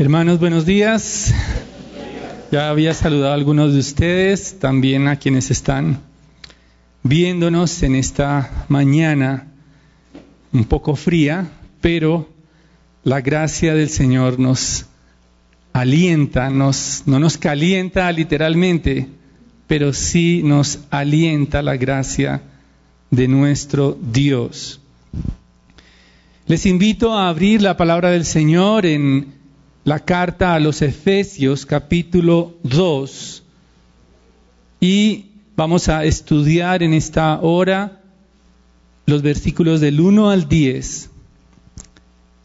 Hermanos, buenos días. Ya había saludado a algunos de ustedes, también a quienes están viéndonos en esta mañana un poco fría, pero la gracia del Señor nos alienta, nos, no nos calienta literalmente, pero sí nos alienta la gracia de nuestro Dios. Les invito a abrir la palabra del Señor en la carta a los Efesios capítulo 2 y vamos a estudiar en esta hora los versículos del 1 al 10.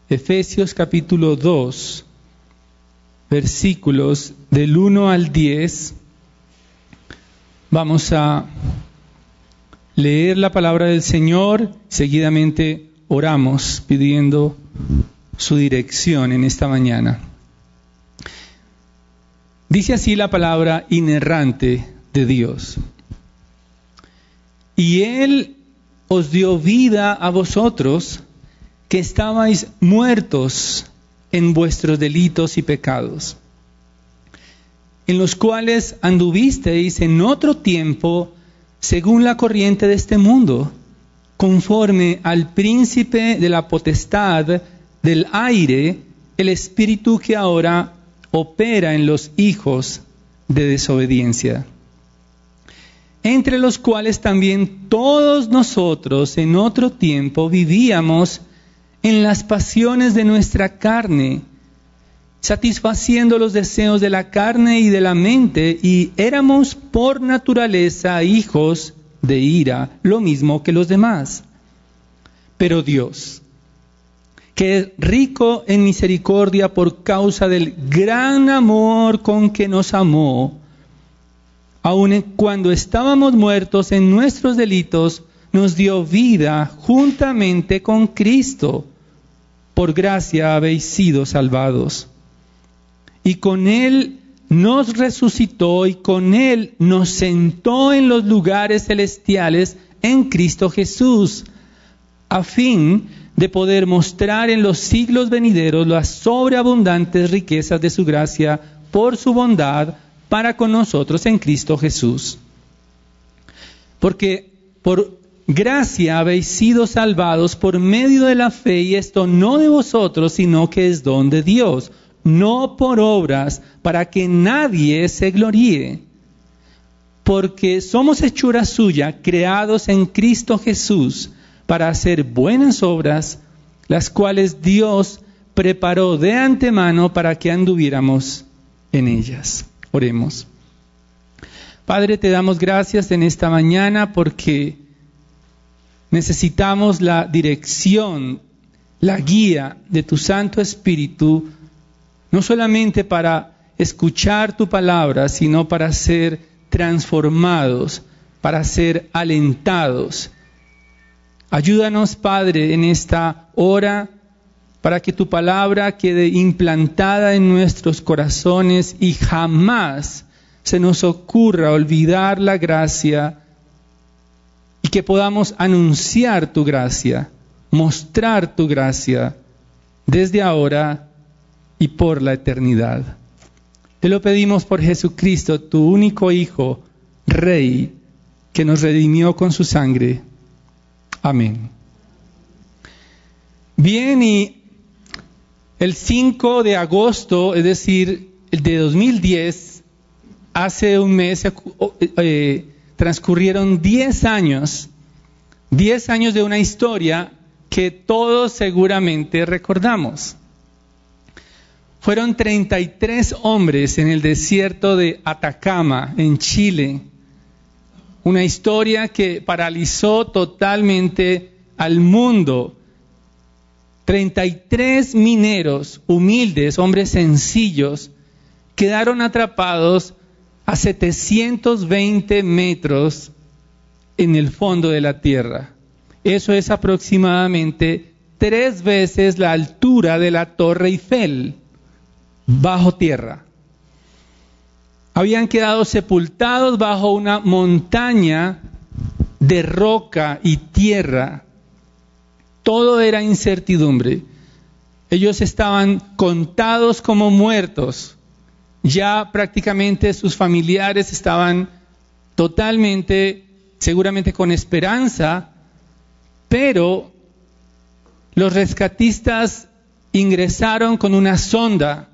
Efesios capítulo 2, versículos del 1 al 10. Vamos a leer la palabra del Señor, seguidamente oramos pidiendo su dirección en esta mañana. Dice así la palabra inerrante de Dios. Y Él os dio vida a vosotros que estabais muertos en vuestros delitos y pecados, en los cuales anduvisteis en otro tiempo según la corriente de este mundo, conforme al príncipe de la potestad del aire, el espíritu que ahora opera en los hijos de desobediencia, entre los cuales también todos nosotros en otro tiempo vivíamos en las pasiones de nuestra carne, satisfaciendo los deseos de la carne y de la mente, y éramos por naturaleza hijos de ira, lo mismo que los demás. Pero Dios, que es rico en misericordia por causa del gran amor con que nos amó, aun cuando estábamos muertos en nuestros delitos, nos dio vida juntamente con Cristo. Por gracia habéis sido salvados. Y con Él nos resucitó y con Él nos sentó en los lugares celestiales en Cristo Jesús, a fin de poder mostrar en los siglos venideros las sobreabundantes riquezas de su gracia por su bondad para con nosotros en Cristo Jesús. Porque por gracia habéis sido salvados por medio de la fe y esto no de vosotros, sino que es don de Dios, no por obras, para que nadie se gloríe. Porque somos hechura suya, creados en Cristo Jesús para hacer buenas obras, las cuales Dios preparó de antemano para que anduviéramos en ellas. Oremos. Padre, te damos gracias en esta mañana porque necesitamos la dirección, la guía de tu Santo Espíritu, no solamente para escuchar tu palabra, sino para ser transformados, para ser alentados Ayúdanos, Padre, en esta hora para que tu palabra quede implantada en nuestros corazones y jamás se nos ocurra olvidar la gracia y que podamos anunciar tu gracia, mostrar tu gracia desde ahora y por la eternidad. Te lo pedimos por Jesucristo, tu único Hijo, Rey, que nos redimió con su sangre. Amén. Bien, y el 5 de agosto, es decir, el de 2010, hace un mes eh, transcurrieron 10 años, 10 años de una historia que todos seguramente recordamos. Fueron 33 hombres en el desierto de Atacama, en Chile, una historia que paralizó totalmente al mundo. 33 mineros humildes, hombres sencillos, quedaron atrapados a 720 metros en el fondo de la tierra. Eso es aproximadamente tres veces la altura de la Torre Eiffel, bajo tierra habían quedado sepultados bajo una montaña de roca y tierra. Todo era incertidumbre. ellos estaban contados como muertos. Ya prácticamente sus familiares estaban totalmente, seguramente con esperanza, pero los rescatistas ingresaron con una sonda.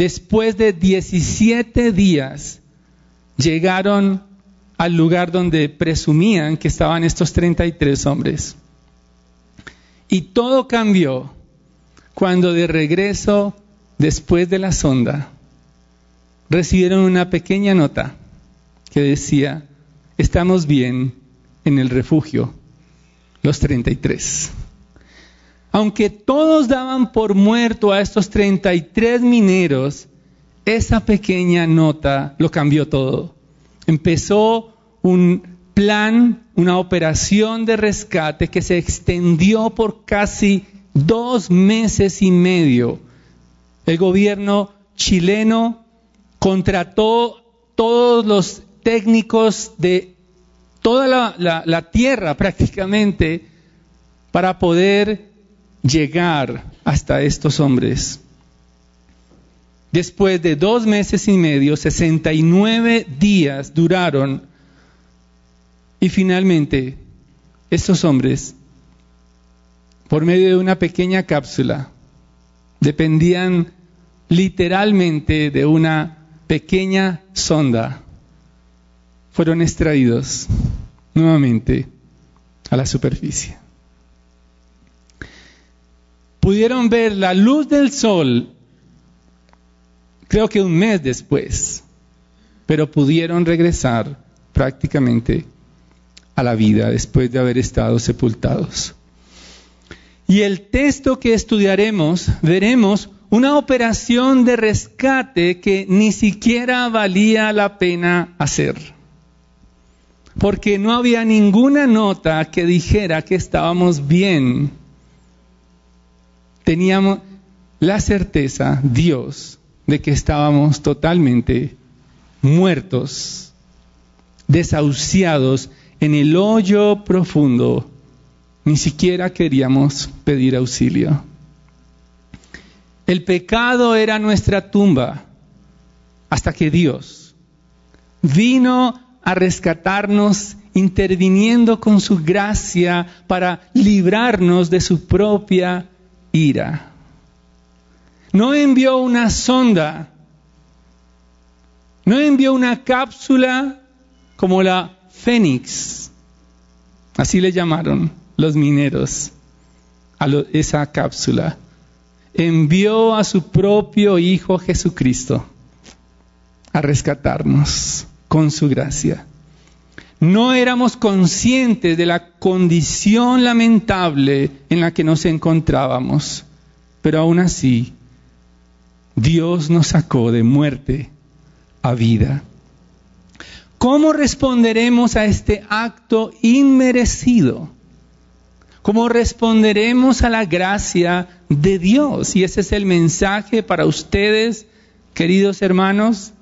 Después de 17 días llegaron al lugar donde presumían que estaban estos 33 hombres. Y todo cambió cuando de regreso, después de la sonda, recibieron una pequeña nota que decía, estamos bien en el refugio, los 33. Aunque todos daban por muerto a estos 33 mineros, esa pequeña nota lo cambió todo empezó un plan, una operación de rescate que se extendió por casi dos meses y medio. El gobierno chileno contrató todos los técnicos de toda la, tierra prácticamente para poder llegar hasta estos hombres. Después de dos meses y medio, 69 días duraron y finalmente estos hombres, por medio de una pequeña cápsula, dependían literalmente de una pequeña sonda, fueron extraídos nuevamente a la superficie. Pudieron ver la luz del sol creo que un mes después, pero pudieron regresar prácticamente a la vida después de haber estado sepultados. Y el texto que estudiaremos, veremos una operación de rescate que ni siquiera valía la pena hacer. Porque no había ninguna nota que dijera que estábamos bien. Teníamos la certeza, Dios, de que estábamos totalmente muertos, desahuciados en el hoyo profundo. Ni siquiera queríamos pedir auxilio. El pecado era nuestra tumba hasta que Dios vino a rescatarnos interviniendo con su gracia para librarnos de su propia ira. No envió una sonda, no envió una cápsula como la Fénix, así le llamaron los mineros a esa cápsula. Envió a su propio Hijo Jesucristo a rescatarnos con su gracia. No éramos conscientes de la condición lamentable en la que nos encontrábamos, pero aún así Dios nos sacó de muerte a vida. ¿Cómo responderemos a este acto inmerecido? ¿Cómo responderemos a la gracia de Dios? Y ese es el mensaje para ustedes, queridos hermanos,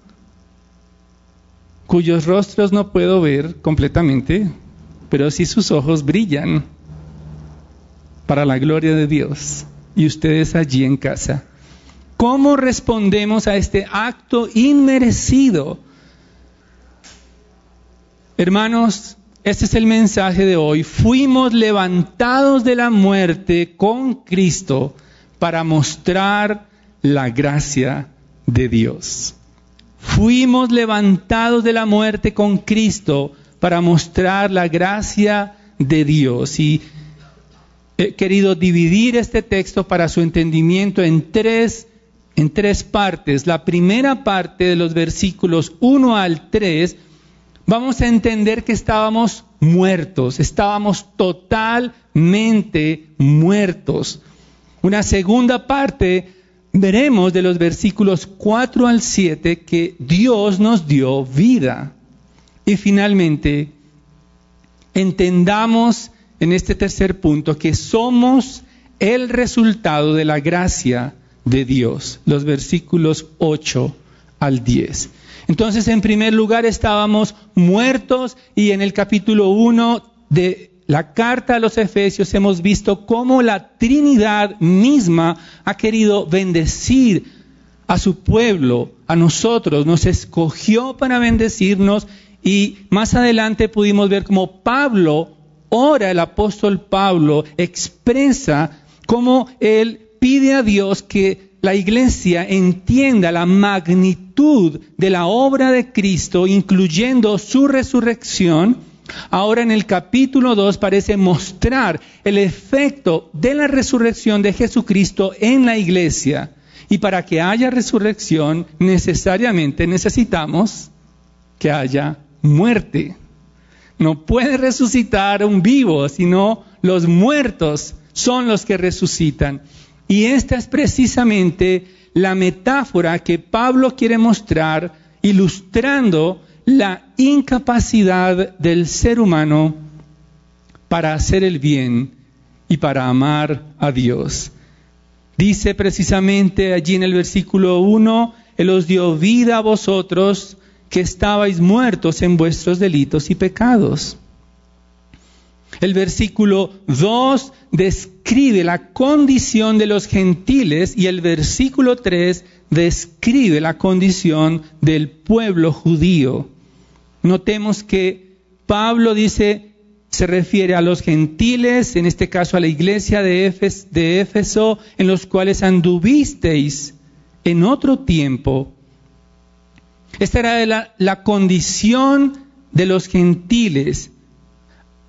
cuyos rostros no puedo ver completamente, pero sí sus ojos brillan para la gloria de Dios. Y ustedes allí en casa. ¿Cómo respondemos a este acto inmerecido? Hermanos, este es el mensaje de hoy. Fuimos levantados de la muerte con Cristo para mostrar la gracia de Dios. Fuimos levantados de la muerte con Cristo para mostrar la gracia de Dios. Y he querido dividir este texto para su entendimiento en tres en tres partes. La primera parte de los versículos 1 al 3, vamos a entender que estábamos muertos, estábamos totalmente muertos. Una segunda parte, veremos de los versículos 4 al 7 que Dios nos dio vida. Y finalmente, entendamos en este tercer punto que somos el resultado de la gracia de Dios, los versículos 8 al 10. Entonces, en primer lugar, estábamos muertos y en el capítulo 1 de la carta a los Efesios hemos visto cómo la Trinidad misma ha querido bendecir a su pueblo, a nosotros, nos escogió para bendecirnos y más adelante pudimos ver cómo Pablo, ora el apóstol Pablo, expresa cómo él pide a Dios que la iglesia entienda la magnitud de la obra de Cristo, incluyendo su resurrección, Ahora en el capítulo 2 parece mostrar el efecto de la resurrección de Jesucristo en la iglesia. Y para que haya resurrección necesariamente necesitamos que haya muerte. No puede resucitar un vivo, sino los muertos son los que resucitan. Y esta es precisamente la metáfora que Pablo quiere mostrar ilustrando la incapacidad del ser humano para hacer el bien y para amar a Dios. Dice precisamente allí en el versículo 1, Él os dio vida a vosotros que estabais muertos en vuestros delitos y pecados. El versículo 2 describe la condición de los gentiles y el versículo 3 describe la condición del pueblo judío. Notemos que Pablo dice, se refiere a los gentiles, en este caso a la iglesia de, Éfeso, en los cuales anduvisteis en otro tiempo. Esta era la, condición de los gentiles.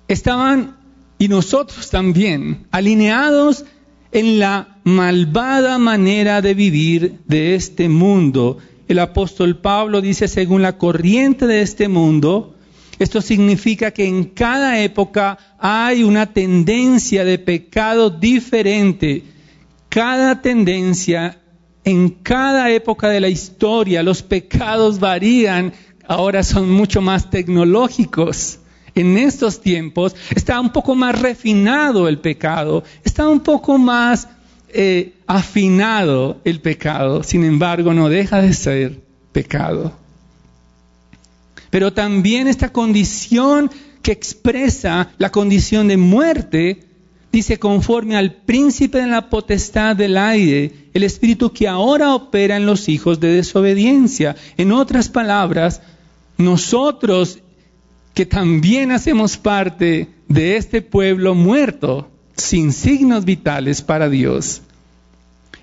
Estaban, y nosotros también, alineados en la malvada manera de vivir de este mundo el apóstol Pablo dice, según la corriente de este mundo, esto significa que en cada época hay una tendencia de pecado diferente. Cada tendencia, en cada época de la historia, los pecados varían, ahora son mucho más tecnológicos. En estos tiempos está un poco más refinado el pecado, está un poco más afinado el pecado, sin embargo no deja de ser pecado. Pero también esta condición que expresa la condición de muerte, dice conforme al príncipe de la potestad del aire, el espíritu que ahora opera en los hijos de desobediencia. En otras palabras, nosotros que también hacemos parte de este pueblo muerto, sin signos vitales para Dios.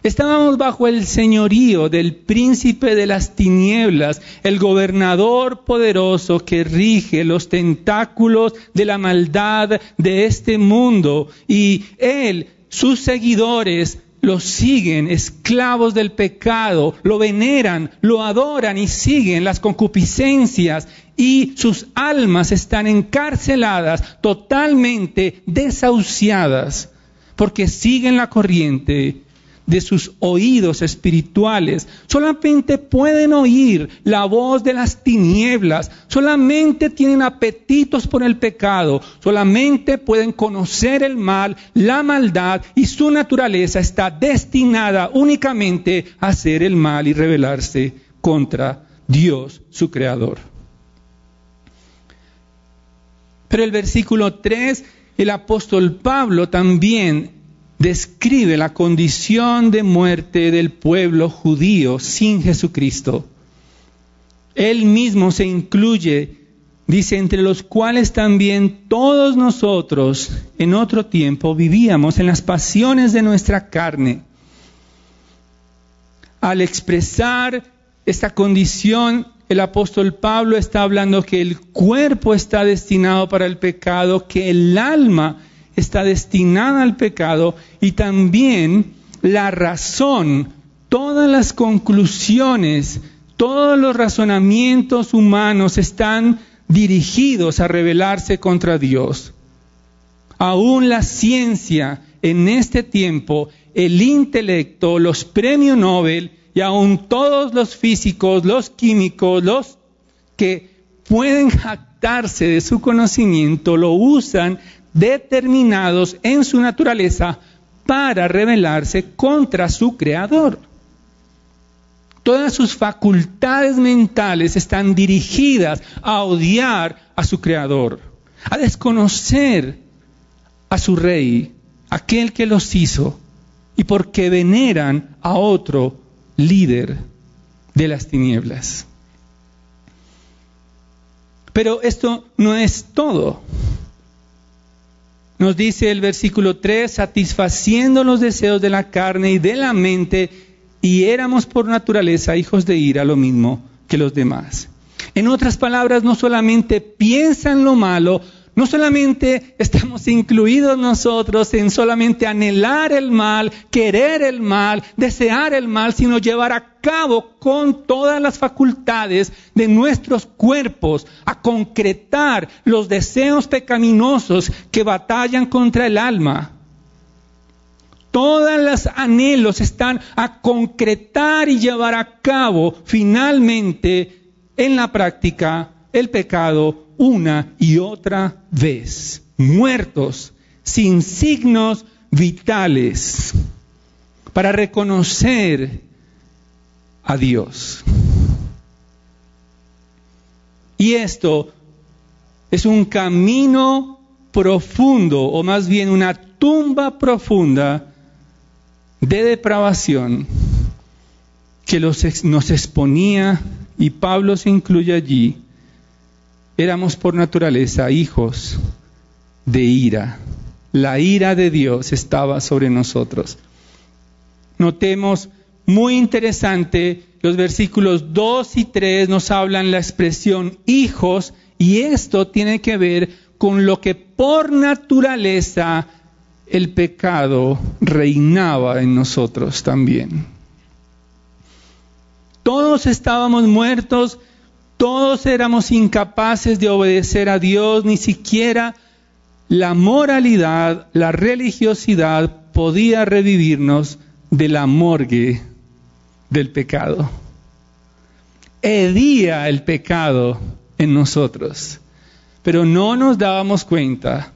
Estábamos bajo el señorío del príncipe de las tinieblas, el gobernador poderoso que rige los tentáculos de la maldad de este mundo. Y él, sus seguidores, lo siguen, esclavos del pecado, lo veneran, lo adoran y siguen las concupiscencias y sus almas están encarceladas, totalmente desahuciadas, porque siguen la corriente de sus oídos espirituales. Solamente pueden oír la voz de las tinieblas. Solamente tienen apetitos por el pecado. Solamente pueden conocer el mal, la maldad y su naturaleza está destinada únicamente a hacer el mal y rebelarse contra Dios, su creador. Pero el versículo 3, el apóstol Pablo también describe la condición de muerte del pueblo judío sin Jesucristo. Él mismo se incluye, dice, entre los cuales también todos nosotros en otro tiempo vivíamos en las pasiones de nuestra carne. Al expresar esta condición, el apóstol Pablo está hablando que el cuerpo está destinado para el pecado, que el alma está destinada al pecado y también la razón, todas las conclusiones, todos los razonamientos humanos están dirigidos a rebelarse contra Dios. Aún la ciencia en este tiempo, el intelecto, los premios Nobel y aún todos los físicos, los químicos, los que pueden jactarse de su conocimiento, lo usan determinados en su naturaleza para rebelarse contra su creador. Todas sus facultades mentales están dirigidas a odiar a su creador, a desconocer a su rey, aquel que los hizo, y porque veneran a otro líder de las tinieblas. Pero esto no es todo. Nos dice el versículo 3, satisfaciendo los deseos de la carne y de la mente, y éramos por naturaleza hijos de ira, lo mismo que los demás. En otras palabras, no solamente piensan lo malo, no solamente estamos incluidos nosotros en solamente anhelar el mal, querer el mal, desear el mal, sino llevar a cabo con todas las facultades de nuestros cuerpos a concretar los deseos pecaminosos que batallan contra el alma. Todos los anhelos están a concretar y llevar a cabo finalmente en la práctica el pecado una y otra vez, muertos, sin signos vitales, para reconocer a Dios. Y esto es un camino profundo, o más bien una tumba profunda de depravación que nos exponía, y Pablo se incluye allí, éramos por naturaleza hijos de ira. La ira de Dios estaba sobre nosotros. Notemos, muy interesante, los versículos 2 y 3 nos hablan la expresión hijos y esto tiene que ver con lo que por naturaleza el pecado reinaba en nosotros también. Todos estábamos muertos todos éramos incapaces de obedecer a Dios, ni siquiera la moralidad, la religiosidad podía revivirnos de la morgue del pecado. Hedía el pecado en nosotros, pero no nos dábamos cuenta.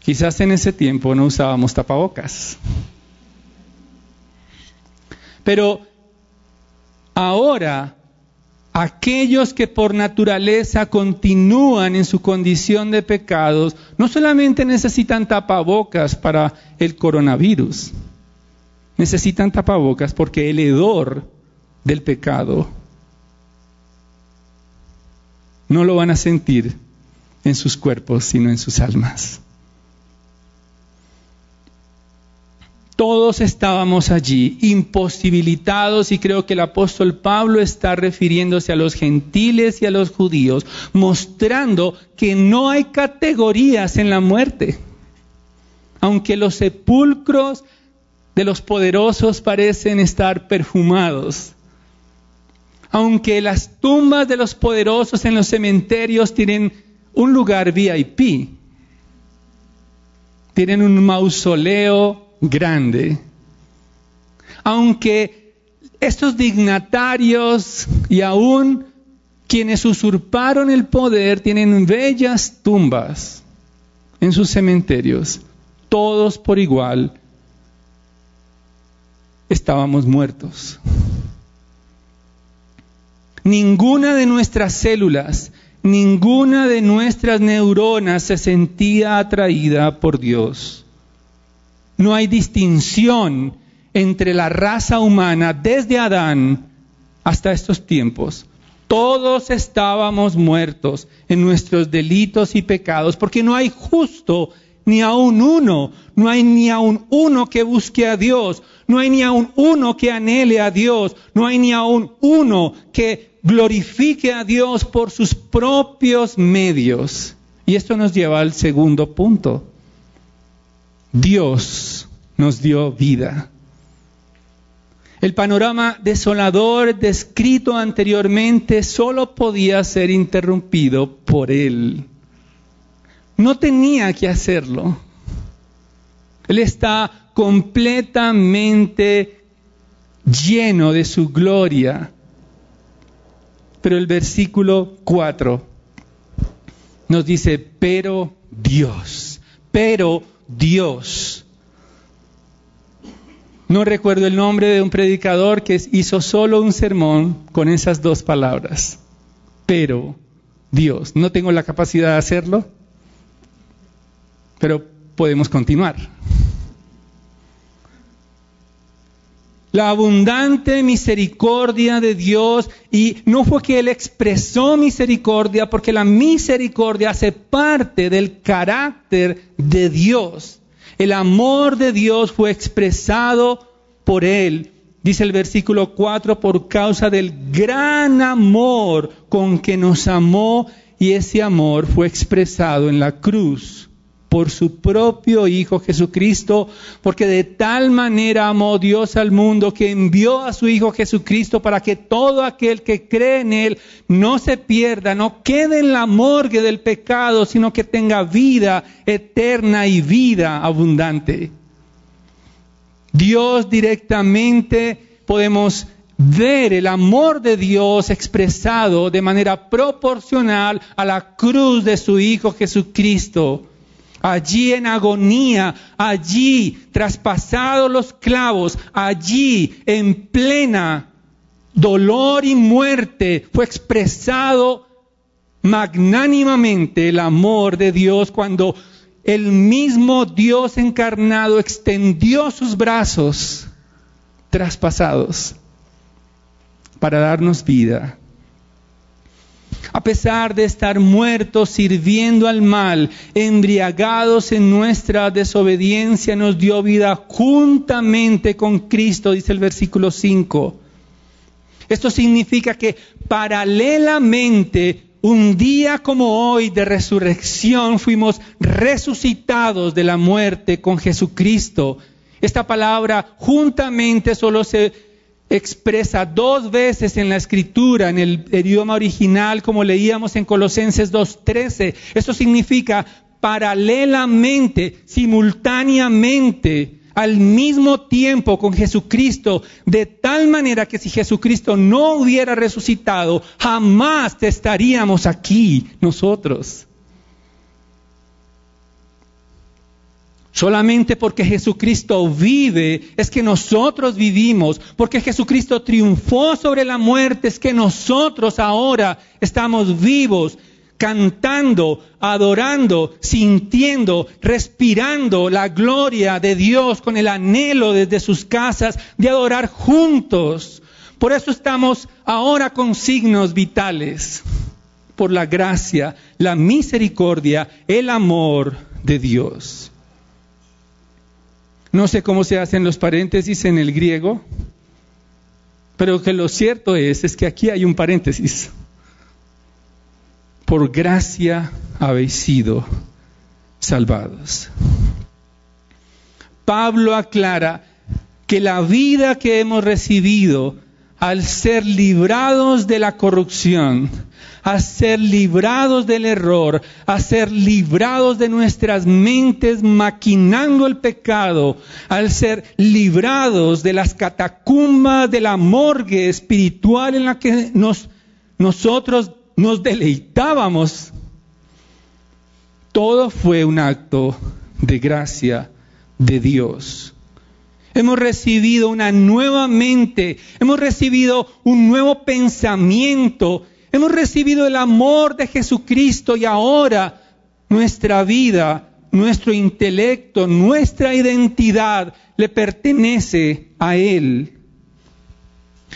Quizás en ese tiempo no usábamos tapabocas. Pero ahora aquellos que por naturaleza continúan en su condición de pecados, no solamente necesitan tapabocas para el coronavirus, necesitan tapabocas porque el hedor del pecado no lo van a sentir en sus cuerpos, sino en sus almas. Todos estábamos allí, imposibilitados, y creo que el apóstol Pablo está refiriéndose a los gentiles y a los judíos, mostrando que no hay categorías en la muerte. Aunque los sepulcros de los poderosos parecen estar perfumados, aunque las tumbas de los poderosos en los cementerios tienen un lugar VIP, tienen un mausoleo grande. Aunque estos dignatarios y aún quienes usurparon el poder tienen bellas tumbas en sus cementerios, todos por igual estábamos muertos. Ninguna de nuestras células, ninguna de nuestras neuronas se sentía atraída por Dios. No hay distinción entre la raza humana desde Adán hasta estos tiempos. Todos estábamos muertos en nuestros delitos y pecados, porque no hay justo ni aun uno, no hay ni aun uno que busque a Dios, no hay ni aun uno que anhele a Dios, no hay ni aun uno que glorifique a Dios por sus propios medios. Y esto nos lleva al segundo punto. Dios nos dio vida. El panorama desolador descrito anteriormente solo podía ser interrumpido por Él. No tenía que hacerlo. Él está completamente lleno de su gloria. Pero el versículo 4 nos dice, pero Dios, pero Dios. No recuerdo el nombre de un predicador que hizo solo un sermón con esas dos palabras. Pero Dios, no tengo la capacidad de hacerlo, pero podemos continuar. La abundante misericordia de Dios y no fue que Él expresó misericordia porque la misericordia hace parte del carácter de Dios. El amor de Dios fue expresado por Él. Dice el versículo 4, por causa del gran amor con que nos amó y ese amor fue expresado en la cruz por su propio Hijo Jesucristo, porque de tal manera amó Dios al mundo que envió a su Hijo Jesucristo para que todo aquel que cree en Él no se pierda, no quede en la morgue del pecado, sino que tenga vida eterna y vida abundante. Dios directamente podemos ver el amor de Dios expresado de manera proporcional a la cruz de su Hijo Jesucristo allí en agonía, allí traspasados los clavos, allí en plena dolor y muerte, fue expresado magnánimamente el amor de Dios cuando el mismo Dios encarnado extendió sus brazos traspasados para darnos vida a pesar de estar muertos sirviendo al mal, embriagados en nuestra desobediencia, nos dio vida juntamente con Cristo, dice el versículo 5. Esto significa que paralelamente, un día como hoy de resurrección, fuimos resucitados de la muerte con Jesucristo. Esta palabra juntamente solo se expresa dos veces en la escritura, en el idioma original, como leíamos en Colosenses 2.13. Eso significa paralelamente, simultáneamente, al mismo tiempo con Jesucristo, de tal manera que si Jesucristo no hubiera resucitado, jamás estaríamos aquí nosotros. Solamente porque Jesucristo vive es que nosotros vivimos, porque Jesucristo triunfó sobre la muerte es que nosotros ahora estamos vivos, cantando, adorando, sintiendo, respirando la gloria de Dios con el anhelo desde sus casas de adorar juntos. Por eso estamos ahora con signos vitales, por la gracia, la misericordia, el amor de Dios. No sé cómo se hacen los paréntesis en el griego, pero que lo cierto es, es que aquí hay un paréntesis. Por gracia habéis sido salvados. Pablo aclara que la vida que hemos recibido al ser librados de la corrupción, a ser librados del error, a ser librados de nuestras mentes maquinando el pecado, al ser librados de las catacumbas de la morgue espiritual en la que nos, nosotros nos deleitábamos. Todo fue un acto de gracia de Dios. Hemos recibido una nueva mente, hemos recibido un nuevo pensamiento Hemos recibido el amor de Jesucristo y ahora nuestra vida, nuestro intelecto, nuestra identidad le pertenece a Él.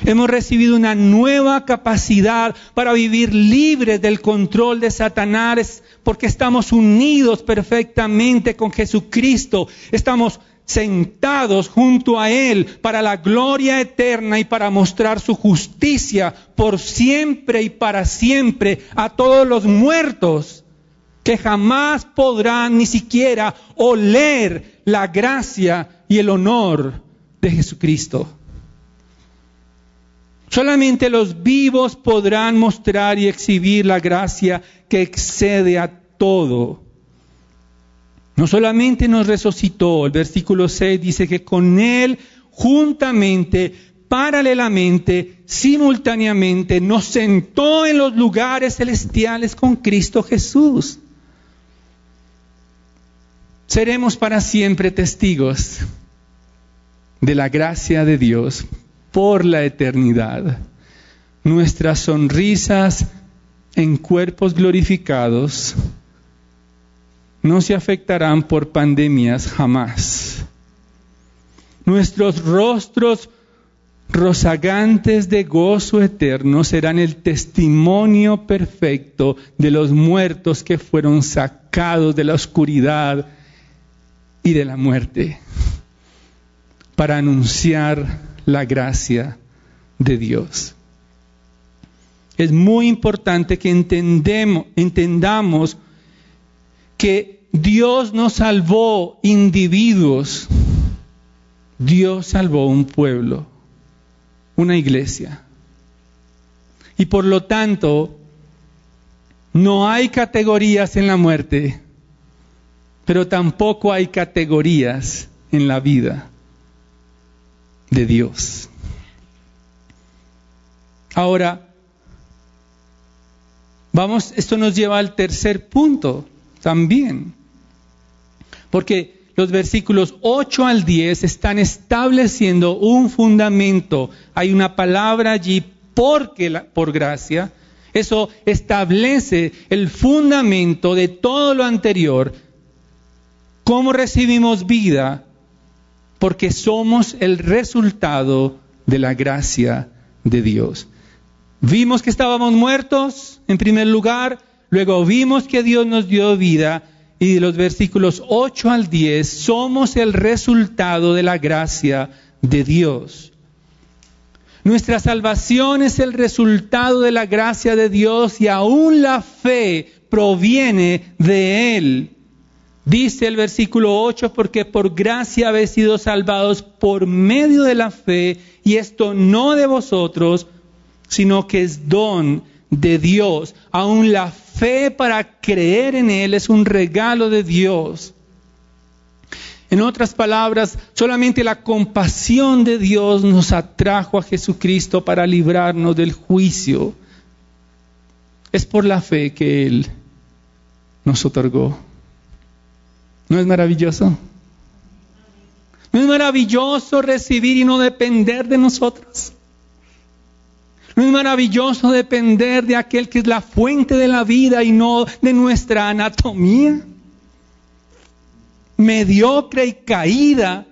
Hemos recibido una nueva capacidad para vivir libres del control de Satanás porque estamos unidos perfectamente con Jesucristo. Estamos sentados junto a Él para la gloria eterna y para mostrar su justicia por siempre y para siempre a todos los muertos que jamás podrán ni siquiera oler la gracia y el honor de Jesucristo. Solamente los vivos podrán mostrar y exhibir la gracia que excede a todo no solamente nos resucitó, el versículo 6 dice que con Él juntamente, paralelamente, simultáneamente, nos sentó en los lugares celestiales con Cristo Jesús. Seremos para siempre testigos de la gracia de Dios por la eternidad. Nuestras sonrisas en cuerpos glorificados no se afectarán por pandemias jamás. Nuestros rostros rozagantes de gozo eterno serán el testimonio perfecto de los muertos que fueron sacados de la oscuridad y de la muerte para anunciar la gracia de Dios. Es muy importante que entendemos, entendamos que Dios no salvó individuos, Dios salvó un pueblo una iglesia. Y por lo tanto, no hay categorías en la muerte, pero tampoco hay categorías en la vida de Dios. Ahora, vamos, esto nos lleva al tercer punto también, porque los versículos 8 al 10 están estableciendo un fundamento. Hay una palabra allí porque por gracia. Eso establece el fundamento de todo lo anterior. ¿Cómo recibimos vida? Porque somos el resultado de la gracia de Dios. Vimos que estábamos muertos, en primer lugar, luego vimos que Dios nos dio vida y de los versículos 8 al 10 somos el resultado de la gracia de Dios. Nuestra salvación es el resultado de la gracia de Dios y aún la fe proviene de Él. Dice el versículo 8, porque por gracia habéis sido salvados por medio de la fe, y esto no de vosotros, sino que es don de Dios. Aún la fe para creer en Él es un regalo de Dios. En otras palabras, solamente la compasión de Dios nos atrajo a Jesucristo para librarnos del juicio. Es por la fe que Él nos otorgó. ¿No es maravilloso? ¿No es maravilloso recibir y no depender de nosotros? ¿No es maravilloso depender de aquel que es la fuente de la vida y no de nuestra anatomía? Mediocre y caída.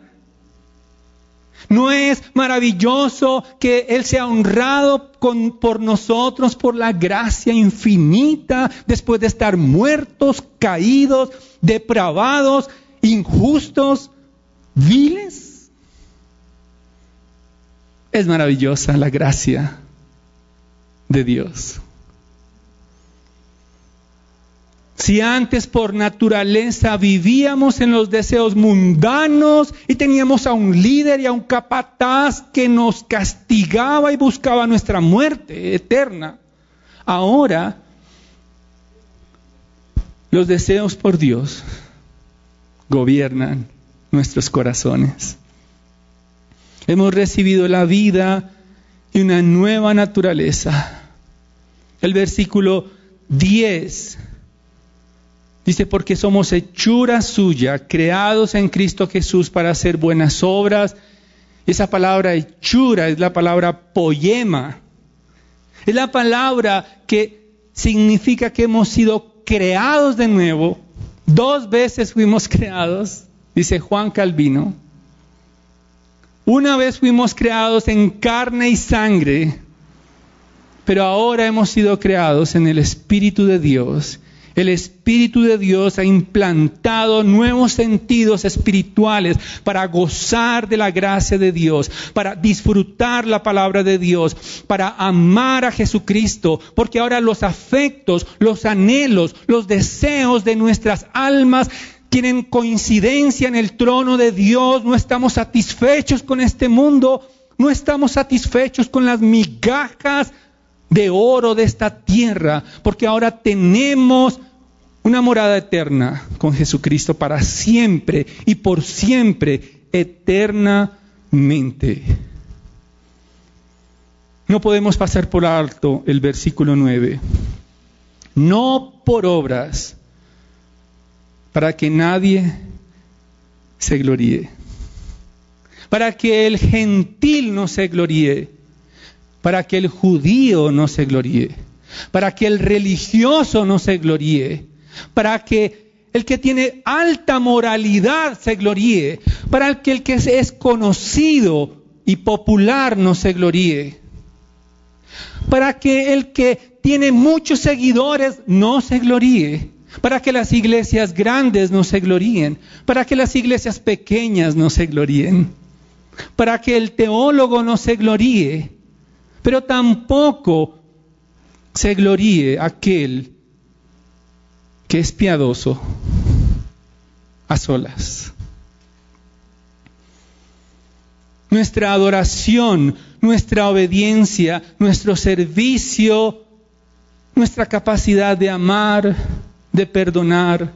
¿No es maravilloso que Él sea honrado por nosotros por la gracia infinita después de estar muertos, caídos, depravados, injustos, viles? Es maravillosa la gracia de Dios. Si antes por naturaleza vivíamos en los deseos mundanos y teníamos a un líder y a un capataz que nos castigaba y buscaba nuestra muerte eterna, ahora los deseos por Dios gobiernan nuestros corazones. Hemos recibido la vida y una nueva naturaleza. El versículo 10 dice, porque somos hechura suya, creados en Cristo Jesús para hacer buenas obras. Esa palabra hechura es la palabra poema. Es la palabra que significa que hemos sido creados de nuevo. Dos veces fuimos creados, dice Juan Calvino. Una vez fuimos creados en carne y sangre, pero ahora hemos sido creados en el Espíritu de Dios. El Espíritu de Dios ha implantado nuevos sentidos espirituales para gozar de la gracia de Dios, para disfrutar la palabra de Dios, para amar a Jesucristo, porque ahora los afectos, los anhelos, los deseos de nuestras almas tienen coincidencia en el trono de Dios, no estamos satisfechos con este mundo, no estamos satisfechos con las migajas de oro de esta tierra, porque ahora tenemos una morada eterna con Jesucristo para siempre y por siempre, eternamente. No podemos pasar por alto el versículo 9. No por obras para que nadie se gloríe, para que el gentil no se gloríe, para que el judío no se gloríe, para que el religioso no se gloríe, para que el que tiene alta moralidad se gloríe, para que el que es conocido y popular no se gloríe, para que el que tiene muchos seguidores no se gloríe, para que las iglesias grandes no se gloríen, para que las iglesias pequeñas no se gloríen, para que el teólogo no se gloríe, pero tampoco se gloríe aquel que es piadoso a solas. Nuestra adoración, nuestra obediencia, nuestro servicio, nuestra capacidad de amar, de perdonar,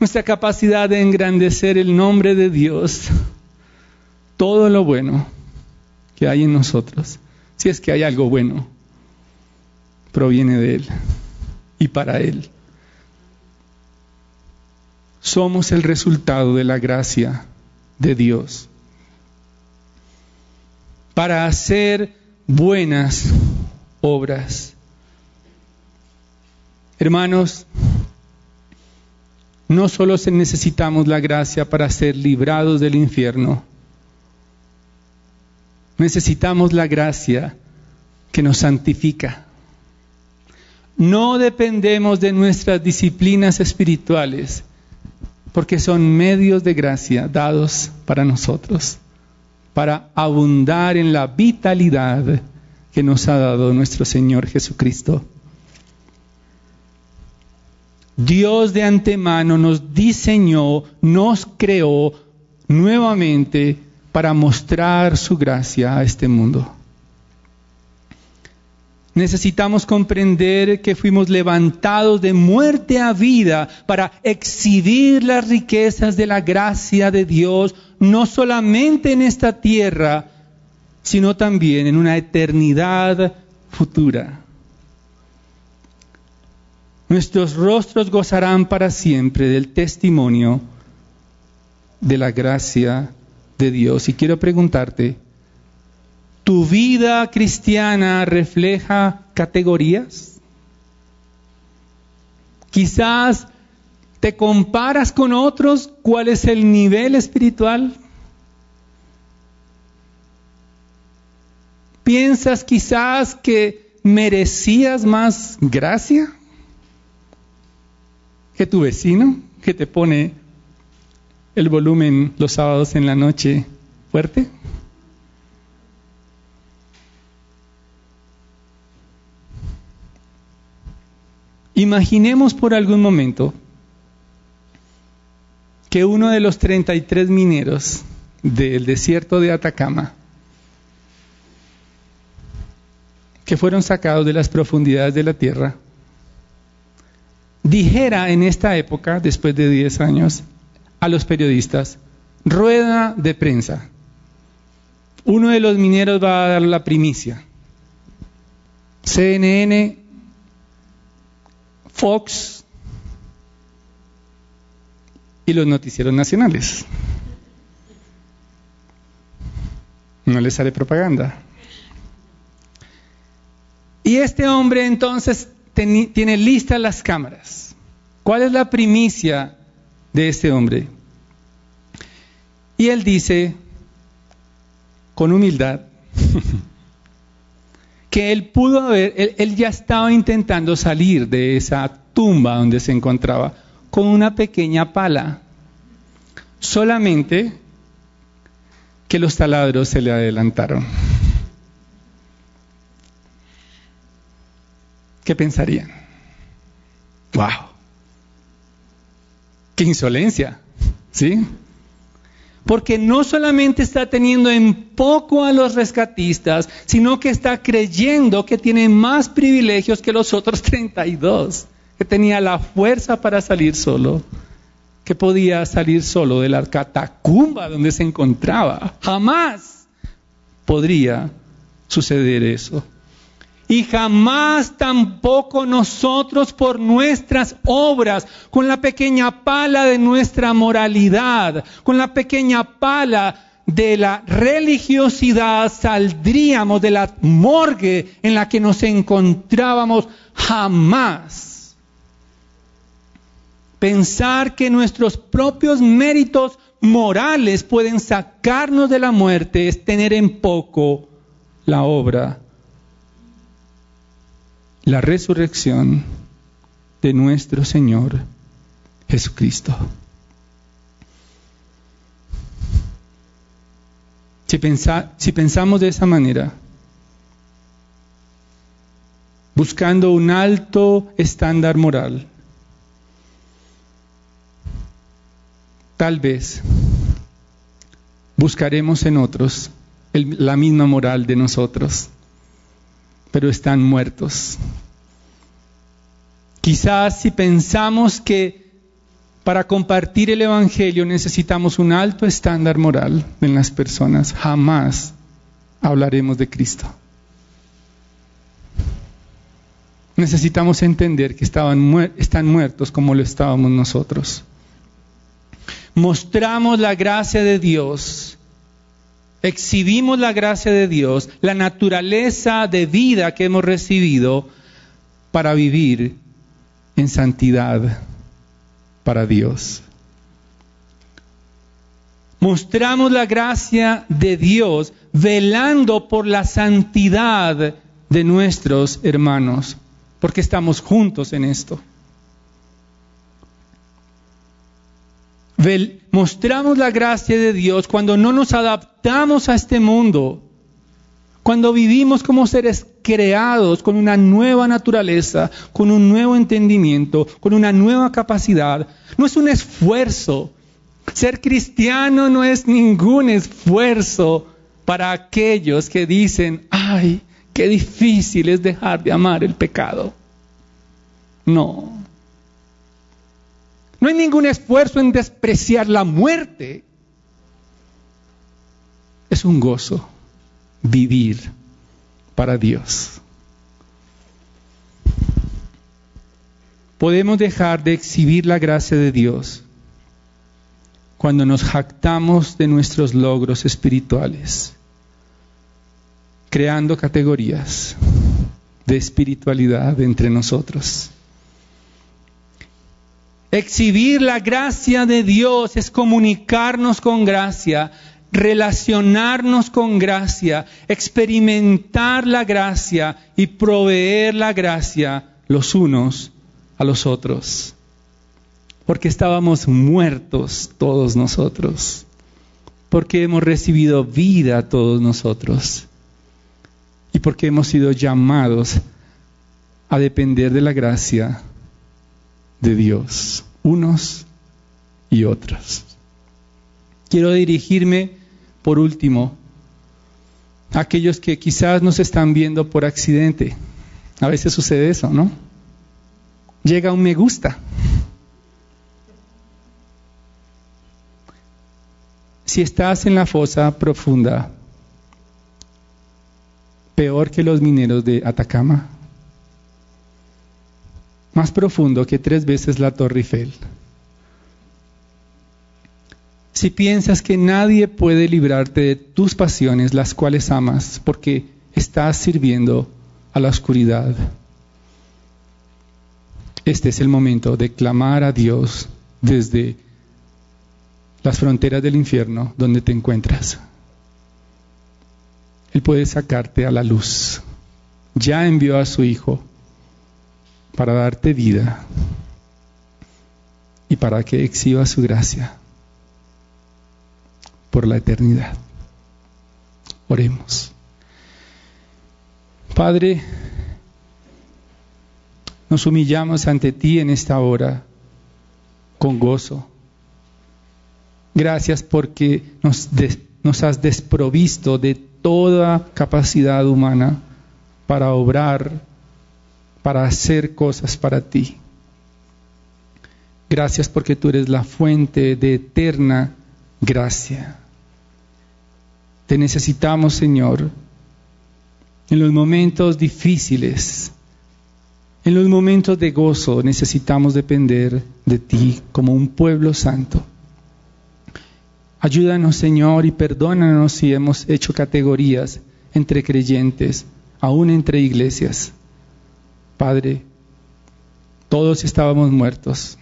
nuestra capacidad de engrandecer el nombre de Dios, todo lo bueno que hay en nosotros, si es que hay algo bueno, proviene de Él y para Él. Somos el resultado de la gracia de Dios para hacer buenas obras. Hermanos, no solo necesitamos la gracia para ser librados del infierno, necesitamos la gracia que nos santifica. No dependemos de nuestras disciplinas espirituales, porque son medios de gracia dados para nosotros, para abundar en la vitalidad que nos ha dado nuestro Señor Jesucristo. Dios de antemano nos diseñó, nos creó nuevamente para mostrar su gracia a este mundo. Necesitamos comprender que fuimos levantados de muerte a vida para exhibir las riquezas de la gracia de Dios, no solamente en esta tierra, sino también en una eternidad futura. Nuestros rostros gozarán para siempre del testimonio de la gracia de Dios. Y quiero preguntarte, ¿Tu vida cristiana refleja categorías? Quizás te comparas con otros, ¿cuál es el nivel espiritual? ¿Piensas quizás que merecías más gracia que tu vecino que te pone el volumen los sábados en la noche fuerte? Imaginemos por algún momento que uno de los 33 mineros del desierto de Atacama, que fueron sacados de las profundidades de la tierra, dijera en esta época, después de 10 años, a los periodistas, rueda de prensa. Uno de los mineros va a dar la primicia. CNN Fox y los noticieros nacionales. No les sale propaganda. Y este hombre entonces tiene listas las cámaras. ¿Cuál es la primicia de este hombre? Y él dice, con humildad, que él pudo haber, él, ya estaba intentando salir de esa tumba donde se encontraba con una pequeña pala. Solamente que los taladros se le adelantaron. ¿Qué pensarían? ¡Wow! ¡Qué insolencia! ¿Sí? porque no solamente está teniendo en poco a los rescatistas, sino que está creyendo que tiene más privilegios que los otros 32, que tenía la fuerza para salir solo, que podía salir solo de la catacumba donde se encontraba. Jamás podría suceder eso y jamás tampoco nosotros por nuestras obras, con la pequeña pala de nuestra moralidad, con la pequeña pala de la religiosidad, saldríamos de la morgue en la que nos encontrábamos jamás. Pensar que nuestros propios méritos morales pueden sacarnos de la muerte es tener en poco la obra, la resurrección de nuestro Señor Jesucristo. Si, si pensamos de esa manera, buscando un alto estándar moral, tal vez buscaremos en otros la misma moral de nosotros, pero están muertos. Quizás si pensamos que para compartir el Evangelio necesitamos un alto estándar moral en las personas, jamás hablaremos de Cristo. Necesitamos entender que están muertos como lo estábamos nosotros mostramos la gracia de Dios, exhibimos la gracia de Dios, la naturaleza de vida que hemos recibido para vivir en santidad para Dios. Mostramos la gracia de Dios velando por la santidad de nuestros hermanos, porque estamos juntos en esto. Mostramos la gracia de Dios cuando no nos adaptamos a este mundo, cuando vivimos como seres creados con una nueva naturaleza, con un nuevo entendimiento, con una nueva capacidad. No es un esfuerzo. Ser cristiano no es ningún esfuerzo para aquellos que dicen, ay, qué difícil es dejar de amar el pecado. No, no hay ningún esfuerzo en despreciar la muerte. Es un gozo vivir para Dios. Podemos dejar de exhibir la gracia de Dios cuando nos jactamos de nuestros logros espirituales, creando categorías de espiritualidad entre nosotros. Exhibir la gracia de Dios es comunicarnos con gracia, relacionarnos con gracia, experimentar la gracia y proveer la gracia los unos a los otros. Porque estábamos muertos todos nosotros. Porque hemos recibido vida todos nosotros. Y porque hemos sido llamados a depender de la gracia de Dios, unos y otros. Quiero dirigirme, por último, a aquellos que quizás nos están viendo por accidente. A veces sucede eso, ¿no? Llega un me gusta. Si estás en la fosa profunda, peor que los mineros de Atacama, más profundo que tres veces la Torre Eiffel. Si piensas que nadie puede librarte de tus pasiones, las cuales amas, porque estás sirviendo a la oscuridad, este es el momento de clamar a Dios desde las fronteras del infierno donde te encuentras. Él puede sacarte a la luz. Ya envió a su Hijo para darte vida y para que exhiba su gracia por la eternidad. Oremos. Padre, nos humillamos ante ti en esta hora con gozo. Gracias porque nos, nos has desprovisto de toda capacidad humana para obrar para hacer cosas para ti. Gracias porque tú eres la fuente de eterna gracia. Te necesitamos, Señor, en los momentos difíciles, en los momentos de gozo, necesitamos depender de ti como un pueblo santo. Ayúdanos, Señor, y perdónanos si hemos hecho categorías entre creyentes, aún entre iglesias. Padre, todos estábamos muertos,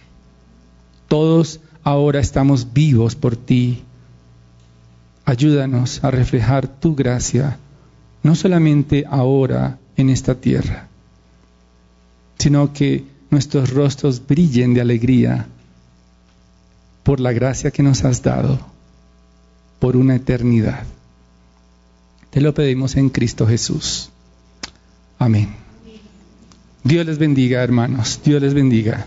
Todos ahora estamos vivos por ti. Ayúdanos a reflejar tu gracia, no solamente ahora en esta tierra, sino que nuestros rostros brillen de alegría por la gracia que nos has dado por una eternidad. Te lo pedimos en Cristo Jesús. Amén. Dios les bendiga, hermanos. Dios les bendiga.